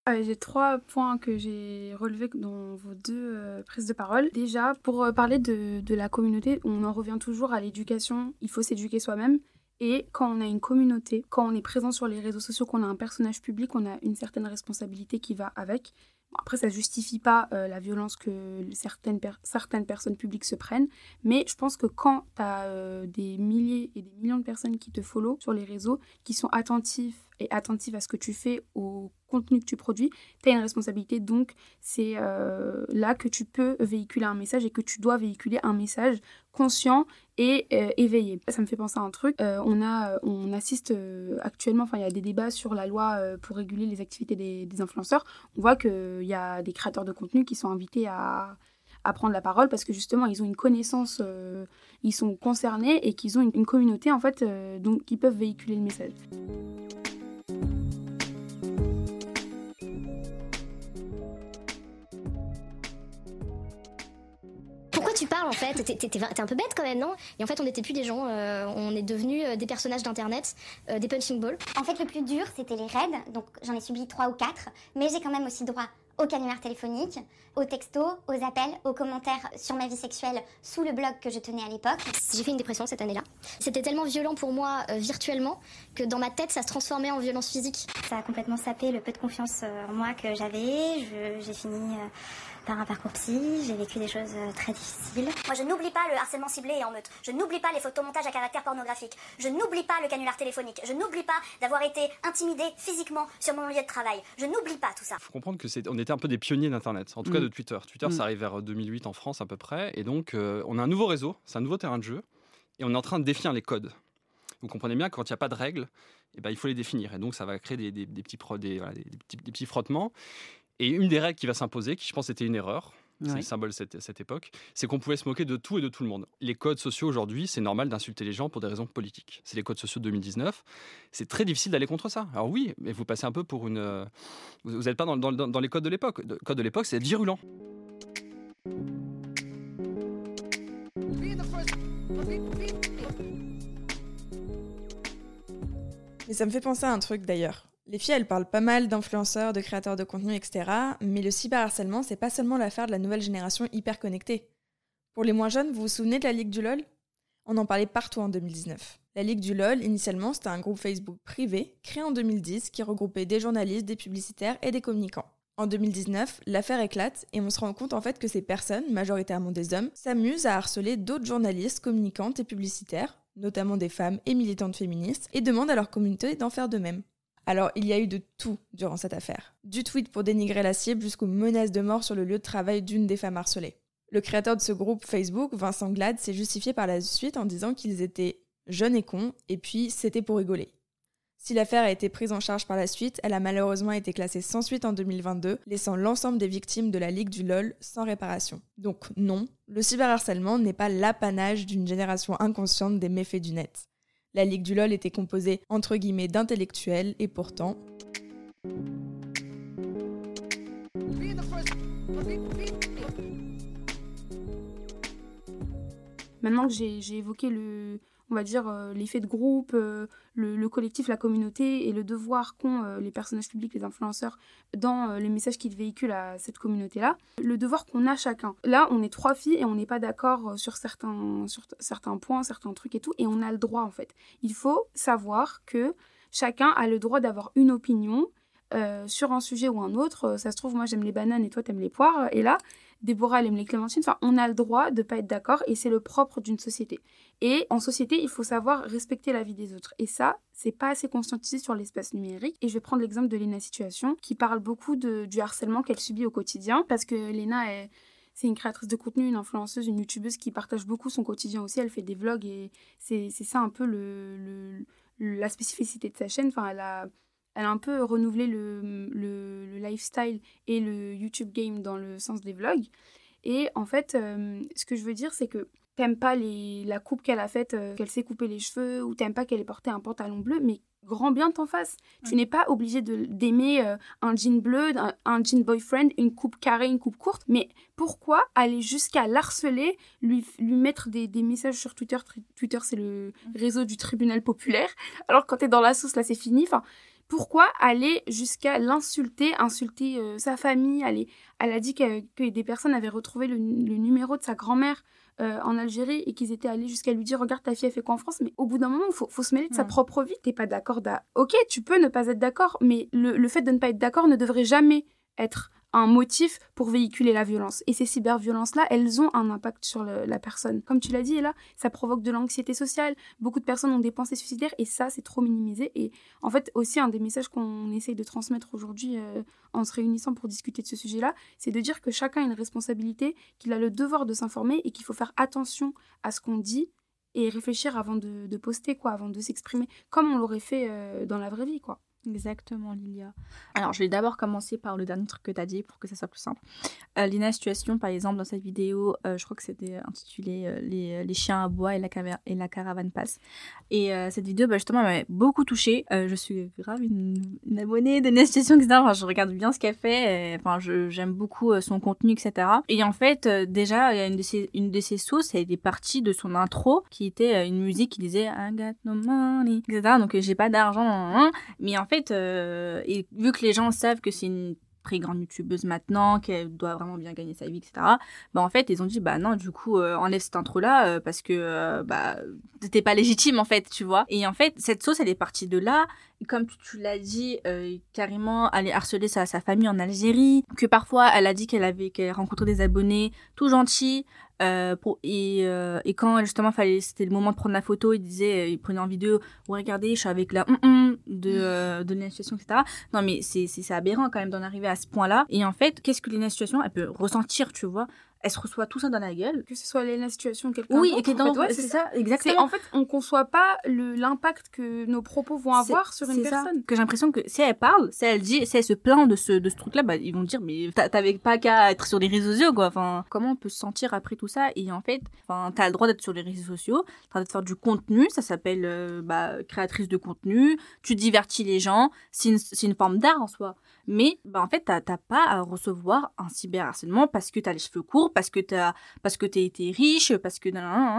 Euh, j'ai trois points que j'ai relevés dans vos deux euh, prises de parole. Déjà, pour euh, parler de, la communauté, on en revient toujours à l'éducation. Il faut s'éduquer soi-même. Et quand on a une communauté, quand on est présent sur les réseaux sociaux, qu'on a un personnage public, on a une certaine responsabilité qui va avec. Après, ça justifie pas euh, la violence que certaines, certaines personnes publiques se prennent. Mais je pense que quand tu as des milliers et des millions de personnes qui te follow sur les réseaux, qui sont attentifs et attentives à ce que tu fais, au contenu que tu produis, tu as une responsabilité. Donc, c'est euh, là que tu peux véhiculer un message et que tu dois véhiculer un message conscient et euh, éveillé. Ça me fait penser à un truc. Euh, on, a, on assiste actuellement, enfin, il y a des débats sur la loi pour réguler les activités des, influenceurs. On voit qu'il y a des créateurs de contenu qui sont invités à prendre la parole parce que justement ils ont une connaissance, ils sont concernés et qu'ils ont une, communauté en fait donc peuvent véhiculer le message. Tu parles en fait T'es un peu bête quand même, non? Et en fait, on n'était plus des gens, euh, on est devenus euh, des personnages d'internet, euh, des punching balls. En fait, le plus dur, c'était les raids. Donc, j'en ai subi trois ou quatre. Mais j'ai quand même aussi droit au canular téléphonique, aux textos, aux appels, aux commentaires sur ma vie sexuelle sous le blog que je tenais à l'époque. J'ai fait une dépression cette année-là. C'était tellement violent pour moi euh, virtuellement que dans ma tête ça se transformait en violence physique. Ça a complètement sapé le peu de confiance en moi que j'avais. J'ai fini euh, par un parcours psy, j'ai vécu des choses euh, très difficiles. Moi je n'oublie pas le harcèlement ciblé et en meute. Je n'oublie pas les photomontages à caractère pornographique. Je n'oublie pas le canular téléphonique. Je n'oublie pas d'avoir été intimidée physiquement sur mon lieu de travail. Je n'oublie pas tout ça. faut comprendre que c'est, on était un peu des pionniers d'Internet, en tout cas Mm. de Twitter. Twitter, Mm. ça arrive vers 2008 en France à peu près, et donc euh, on a un nouveau réseau, c'est un nouveau terrain de jeu, et on est en train de définir les codes. Vous comprenez bien que quand il n'y a pas de règles, eh ben, il faut les définir, et donc ça va créer des, des- des petits, pro- des, voilà, des- des petits, des petits frottements. Et une des règles qui va s'imposer, qui je pense était une erreur, c'est Ouais. le symbole de cette, cette époque, c'est qu'on pouvait se moquer de tout et de tout le monde. Les codes sociaux aujourd'hui, c'est normal d'insulter les gens pour des raisons politiques. C'est les codes sociaux de 2019. C'est très difficile d'aller contre ça. Alors oui, mais vous passez un peu pour une... euh, Vous n'êtes pas dans, dans- dans- dans les codes de l'époque. Le code de l'époque, c'est être virulent. Mais ça me fait penser à un truc d'ailleurs. Les filles, elles parlent pas mal d'influenceurs, de créateurs de contenu, etc. Mais le cyberharcèlement, c'est pas seulement l'affaire de la nouvelle génération hyper connectée. Pour les moins jeunes, vous vous souvenez de la Ligue du LOL? On en parlait partout en 2019. La Ligue du LOL, initialement, c'était un groupe Facebook privé, créé en 2010, qui regroupait des journalistes, des publicitaires et des communicants. En 2019, l'affaire éclate et on se rend compte en fait que ces personnes, majoritairement des hommes, s'amusent à harceler d'autres journalistes, communicantes et publicitaires, notamment des femmes et militantes féministes, et demandent à leur communauté d'en faire de même. Alors, il y a eu de tout durant cette affaire. Du tweet pour dénigrer la cible jusqu'aux menaces de mort sur le lieu de travail d'une des femmes harcelées. Le créateur de ce groupe Facebook, Vincent Glad, s'est justifié par la suite en disant qu'ils étaient jeunes et cons, et puis c'était pour rigoler. Si l'affaire a été prise en charge par la suite, elle a malheureusement été classée sans suite en 2022, laissant l'ensemble des victimes de la Ligue du LOL sans réparation. Donc non, le cyberharcèlement n'est pas l'apanage d'une génération inconsciente des méfaits du net. La Ligue du LOL était composée entre guillemets d'intellectuels et pourtant... Maintenant que j'ai évoqué le, on va dire, euh, l'effet de groupe, euh, le, le collectif, la communauté et le devoir qu'ont euh, les personnages publics, les influenceurs, dans les messages qu'ils véhiculent à cette communauté-là, le devoir qu'on a chacun. Là, on est trois filles et on n'est pas d'accord sur certains, sur certains points, certains trucs et tout, et on a le droit en fait. Il faut savoir que chacun a le droit d'avoir une opinion. sur un sujet ou un autre, ça se trouve, moi j'aime les bananes et toi t'aimes les poires, et là, Déborah aime les clémentines, enfin on a le droit de pas être d'accord et c'est le propre d'une société. Et en société, il faut savoir respecter la vie des autres. Et ça, c'est pas assez conscientisé sur l'espace numérique. Et je vais prendre l'exemple de Lena Situation, qui parle beaucoup du harcèlement qu'elle subit au quotidien, parce que Lena est... C'est une créatrice de contenu, une influenceuse, une youtubeuse qui partage beaucoup son quotidien aussi. Elle fait des vlogs et c'est ça un peu le- la spécificité de sa chaîne. Enfin, elle a, elle a un peu renouvelé le, le, le lifestyle et le YouTube game dans le sens des vlogs. Et en fait, euh, ce que je veux dire, c'est que t'aimes pas les, la coupe qu'elle a faite, euh, qu'elle s'est coupé les cheveux, ou t'aimes pas qu'elle ait porté un pantalon bleu, mais grand bien t'en face. Tu n'es pas obligé d'aimer euh, un jean bleu, un, un jean boyfriend, une coupe carrée, une coupe courte, mais pourquoi aller jusqu'à l'harceler, lui, lui mettre des, des messages sur Twitter Twitter, c'est le réseau du tribunal populaire, alors quand t'es dans la sauce, là, c'est fini. Enfin, pourquoi aller jusqu'à l'insulter, insulter euh, sa famille elle, a dit que, que des personnes avaient retrouvé le, le numéro de sa grand-mère euh, en Algérie et qu'ils étaient allés jusqu'à lui dire regarde ta fille elle fait quoi en France? Mais au bout d'un moment il faut, faut se mêler de sa propre vie. T'es pas d'accord d'a- ok tu peux ne pas être d'accord mais le, le fait de ne pas être d'accord ne devrait jamais être un motif pour véhiculer la violence. Et ces cyberviolences-là, elles ont un impact sur la personne. Comme tu l'as dit, là, ça provoque de l'anxiété sociale. Beaucoup de personnes ont des pensées suicidaires et ça, c'est trop minimisé. Et en fait, aussi, un des messages qu'on essaye de transmettre aujourd'hui euh, en se réunissant pour discuter de ce sujet-là, c'est de dire que chacun a une responsabilité, qu'il a le devoir de s'informer et qu'il faut faire attention à ce qu'on dit et réfléchir avant de, de poster, quoi, avant de s'exprimer, comme on l'aurait fait euh, dans la vraie vie, quoi. Exactement, Lilia. Alors, je vais d'abord commencer par le dernier truc que tu as dit pour que ça soit plus simple. Euh, Lina Situation, par exemple, dans cette vidéo, euh, je crois que c'était intitulé euh, les, les chiens à bois et la, et la caravane passe. Et cette vidéo, bah, justement, m'avait beaucoup touchée. Je suis grave une, abonnée de Lina Situation, etc. Je regarde bien ce qu'elle fait. Enfin, j'aime beaucoup son contenu, etc. Et en fait, déjà, une de ses, sources, elle est partie de son intro, qui était une musique qui disait I got no money, etc. Donc, j'ai pas d'argent. hein. Mais en fait, euh, et vu que les gens savent que c'est une très grande youtubeuse maintenant, qu'elle doit vraiment bien gagner sa vie, etc. Bah en fait, ils ont dit bah non, du coup, euh, enlève cette intro-là euh, parce que euh, bah pas légitime en fait, tu vois. Et en fait, cette sauce, elle est partie de là. Comme tu, l'as dit, euh, carrément, elle est harcelée sa, sa famille en Algérie, que parfois, elle a dit qu'elle avait qu'elle rencontré des abonnés tout gentils. Euh, pour, et, euh, et quand justement fallait c'était le moment de prendre la photo il disait euh, il prenait en vidéo oh, regardez je suis avec la de euh, de l'institution etc non mais c'est c'est c'est aberrant quand même d'en arriver à ce point là et en fait qu'est-ce que l'institution elle peut ressentir tu vois? Elle se reçoit tout ça dans la gueule. Que ce soit la situation quelqu'un oui et que en dans ouais, c'est ça exactement. En fait on conçoit pas l'impact que nos propos vont avoir sur une c'est ça. personne. Que j'ai l'impression que si elle parle, si elle dit, si elle se plaint de ce, de ce truc-là, bah, ils vont dire, mais t'a- t'avais pas qu'à être sur les réseaux sociaux, quoi. Enfin, comment on peut se sentir après tout ça? Et en fait, enfin, t'as le droit d'être sur les réseaux sociaux, t'as le droit de faire du contenu, ça s'appelle, euh, bah, créatrice de contenu, tu divertis les gens, c'est une, une forme d'art en soi. Mais, bah, en fait, t'as pas à recevoir un cyberharcèlement parce que t'as les cheveux courts, parce que t'as, parce que été riche, parce que,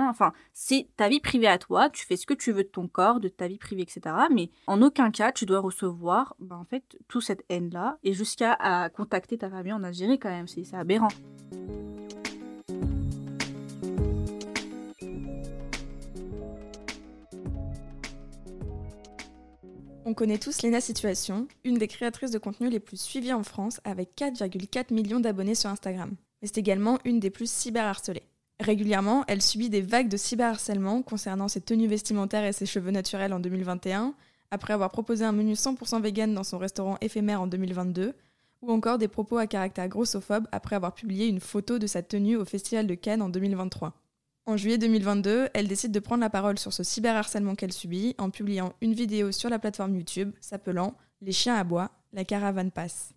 enfin, c'est ta vie privée à toi, tu fais ce que tu veux de ton corps, de ta vie privée, etc. Mais en aucun cas, tu dois recevoir, bah, en fait, toute cette haine-là, et jusqu'à à contacter ta famille en Algérie quand même, c'est c'est aberrant. On connaît tous Lena Situation, une des créatrices de contenu les plus suivies en France avec 4,4 millions d'abonnés sur Instagram. Mais c'est également une des plus cyberharcelées. Régulièrement, elle subit des vagues de cyberharcèlement concernant ses tenues vestimentaires et ses cheveux naturels en 2021, après avoir proposé un menu 100% vegan dans son restaurant éphémère en 2022, ou encore des propos à caractère grossophobe après avoir publié une photo de sa tenue au Festival de Cannes en 2023. En juillet 2022, elle décide de prendre la parole sur ce cyberharcèlement qu'elle subit en publiant une vidéo sur la plateforme YouTube s'appelant Les chiens à bois, la caravane passe.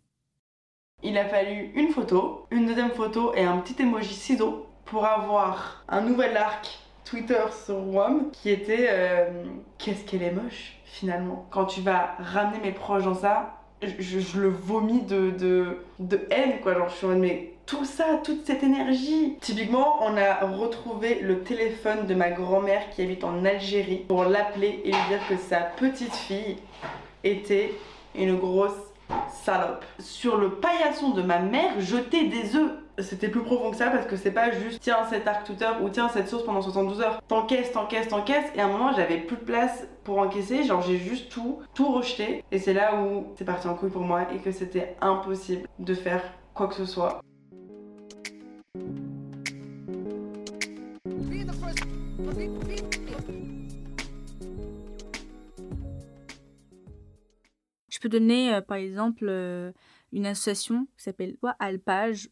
Il a fallu une photo, une deuxième photo et un petit emoji ciseau pour avoir un nouvel arc Twitter sur WOM qui était euh, Qu'est-ce qu'elle est moche finalement. Quand tu vas ramener mes proches dans ça, je, le vomis de, de, de haine quoi. Genre, je suis en mais tout ça, toute cette énergie. Typiquement, on a retrouvé le téléphone de ma grand-mère qui habite en Algérie pour l'appeler et lui dire que sa petite fille était une grosse salope. Sur le paillasson de ma mère, jeter des œufs. C'était plus profond que ça parce que c'est pas juste tiens cet arc Twitter ou tiens cette sauce pendant 72 heures. T'encaisses, t'encaisses, t'encaisses et à un moment j'avais plus de place pour encaisser, genre j'ai juste tout, tout rejeté et c'est là où c'est parti en couille pour moi et que c'était impossible de faire quoi que ce soit. Peux donner, euh, par exemple, euh, une association qui s'appelle Alpage,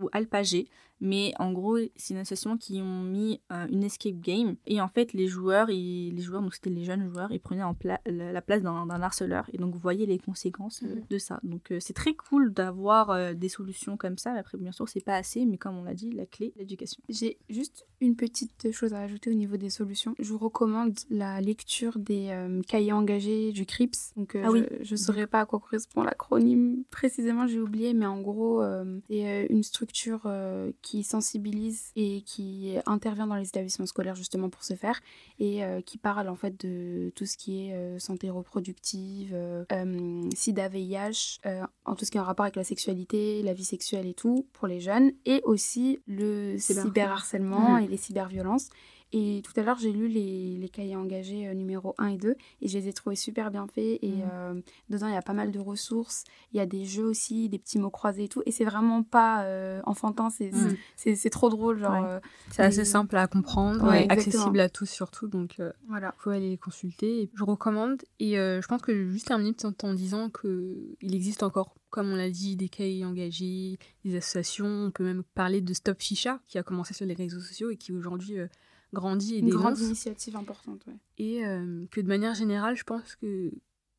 ou Alpagé. Mais en gros, c'est une association qui ont mis euh, une escape game. Et en fait, les joueurs, ils- les joueurs donc c'était les jeunes joueurs, ils prenaient en pla- la la place d'un harceleur. Et donc, vous voyez les conséquences euh, Mhm. de ça. Donc, euh, c'est très cool d'avoir des solutions comme ça. Après, bien sûr, c'est pas assez. Mais comme on l'a dit, la clé, l'éducation. J'ai juste une petite chose à ajouter au niveau des solutions. Je vous recommande la lecture des cahiers engagés du CRIPS. Donc, Ah oui. je ne saurais pas à quoi correspond l'acronyme précisément, j'ai oublié, mais en gros, c'est une structure euh, qui sensibilise et qui intervient dans les établissements scolaires justement pour ce faire et euh, qui parle en fait de tout ce qui est euh, santé reproductive, euh, euh, sida, VIH, en tout ce qui est en rapport avec la sexualité, la vie sexuelle et tout pour les jeunes, et aussi le Cyberharcèlement. Mhm. et les cyberviolences. Et tout à l'heure, j'ai lu les, les cahiers engagés euh, numéro 1 et 2 et je les ai trouvés super bien faits. Et Mhm. euh, dedans, il y a pas mal de ressources. Il y a des jeux aussi, des petits mots croisés et tout. Et c'est vraiment pas euh, enfantin, c'est c'est- c'est trop drôle. Genre, Ouais. C'est assez simple à comprendre, Ouais, accessible à tous surtout, donc il Voilà. faut aller les consulter. Et je recommande, et je pense que je vais juste terminer en, en disant qu'il existe encore, comme on l'a dit, des cahiers engagés, des associations, on peut même parler de Stop Ficha, qui a commencé sur les réseaux sociaux et qui aujourd'hui euh, grandit et Une grande dénonce. initiative importante. Ouais. Et euh, que de manière générale, je pense que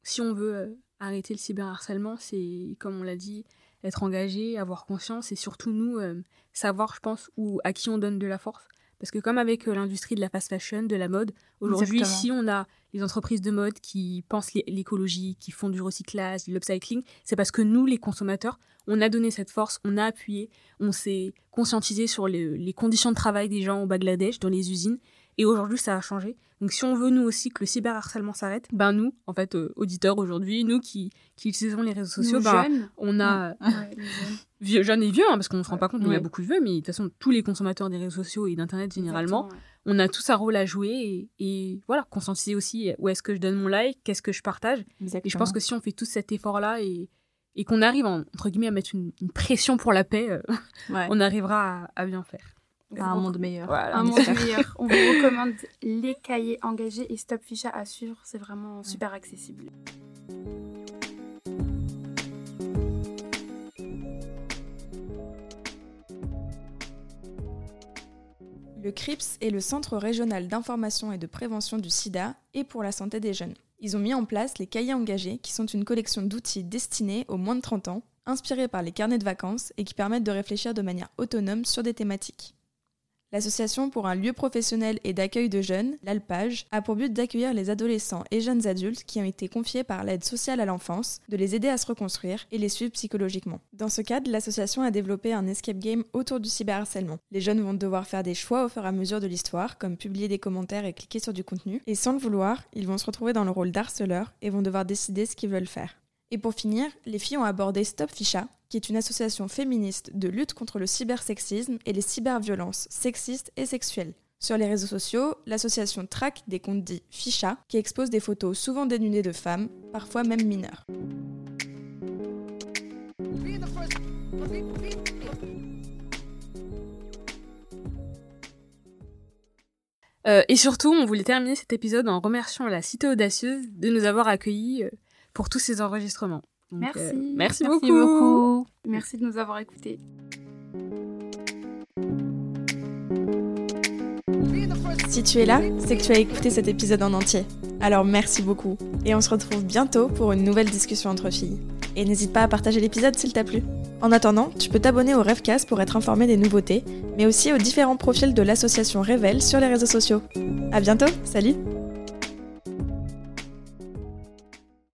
si on veut euh, arrêter le cyberharcèlement, c'est, comme on l'a dit, être engagé, avoir conscience et surtout nous, euh, savoir, je pense, où, à qui on donne de la force. Parce que comme avec l'industrie de la fast fashion, de la mode, aujourd'hui, si on a les entreprises de mode qui pensent l'é- l'écologie, qui font du recyclage, de l'upcycling, c'est parce que nous, les consommateurs, on a donné cette force, on a appuyé, on s'est conscientisé sur le- les conditions de travail des gens au Bangladesh, dans les usines, Et aujourd'hui, ça a changé. Donc si on veut nous aussi que le cyberharcèlement s'arrête, ben nous, en fait, euh, auditeurs aujourd'hui, nous qui, qui utilisons les réseaux sociaux, ben, jeunes. on a Ouais, vieux, jeunes et vieux, hein, parce qu'on ne se rend pas compte, mais il y a beaucoup de vieux, mais de toute façon, tous les consommateurs des réseaux sociaux et d'Internet généralement, on a tous un rôle à jouer et, et voilà, conscientiser aussi où est-ce que je donne mon like, qu'est-ce que je partage. Et je pense que si on fait tout cet effort-là et, et qu'on arrive, en- entre guillemets, à mettre une, une pression pour la paix, euh, Ouais. on arrivera à, à bien faire. À un monde meilleur. Voilà, Un on monde meilleur. On vous recommande les cahiers engagés et Stop Ficha à suivre. C'est vraiment super accessible. Le CRIPS est le Centre régional d'information et de prévention du sida et pour la santé des jeunes. Ils ont mis en place les cahiers engagés qui sont une collection d'outils destinés aux moins de 30 ans, inspirés par les carnets de vacances et qui permettent de réfléchir de manière autonome sur des thématiques. L'association pour un lieu professionnel et d'accueil de jeunes, l'ALPAGE, a pour but d'accueillir les adolescents et jeunes adultes qui ont été confiés par l'aide sociale à l'enfance, de les aider à se reconstruire et les suivre psychologiquement. Dans ce cadre, l'association a développé un escape game autour du cyberharcèlement. Les jeunes vont devoir faire des choix au fur et à mesure de l'histoire, comme publier des commentaires et cliquer sur du contenu, et sans le vouloir, ils vont se retrouver dans le rôle d'harceleur et vont devoir décider ce qu'ils veulent faire. Et pour finir, les filles ont abordé Stop Ficha, qui est une association féministe de lutte contre le cybersexisme et les cyberviolences sexistes et sexuelles. Sur les réseaux sociaux, l'association traque des comptes dits Ficha, qui exposent des photos souvent dénudées de femmes, parfois même mineures. Euh, et surtout, on voulait terminer cet épisode en remerciant la Cité Audacieuse de nous avoir accueillis euh, pour tous ces enregistrements. Donc, Merci. euh, merci, Merci beaucoup. beaucoup. Merci de nous avoir écoutés. Si tu es là, c'est que tu as écouté cet épisode en entier. Alors merci beaucoup. Et on se retrouve bientôt pour une nouvelle discussion entre filles. Et n'hésite pas à partager l'épisode s'il t'a plu. En attendant, tu peux t'abonner au Rêvecast pour être informé des nouveautés, mais aussi aux différents profils de l'association Révèle sur les réseaux sociaux. À bientôt, salut